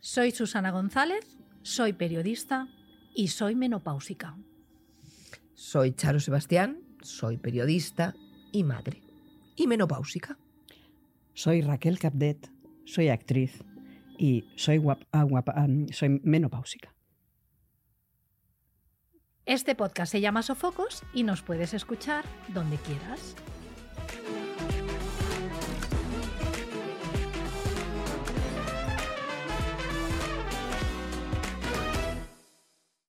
Soy Susana González, soy periodista y soy menopáusica. Soy Charo Sebastián, soy periodista y madre. Y menopáusica. Soy Raquel Capdet, soy actriz y soy, guap, ah, ah, soy menopáusica. Este podcast se llama Sofocos y nos puedes escuchar donde quieras.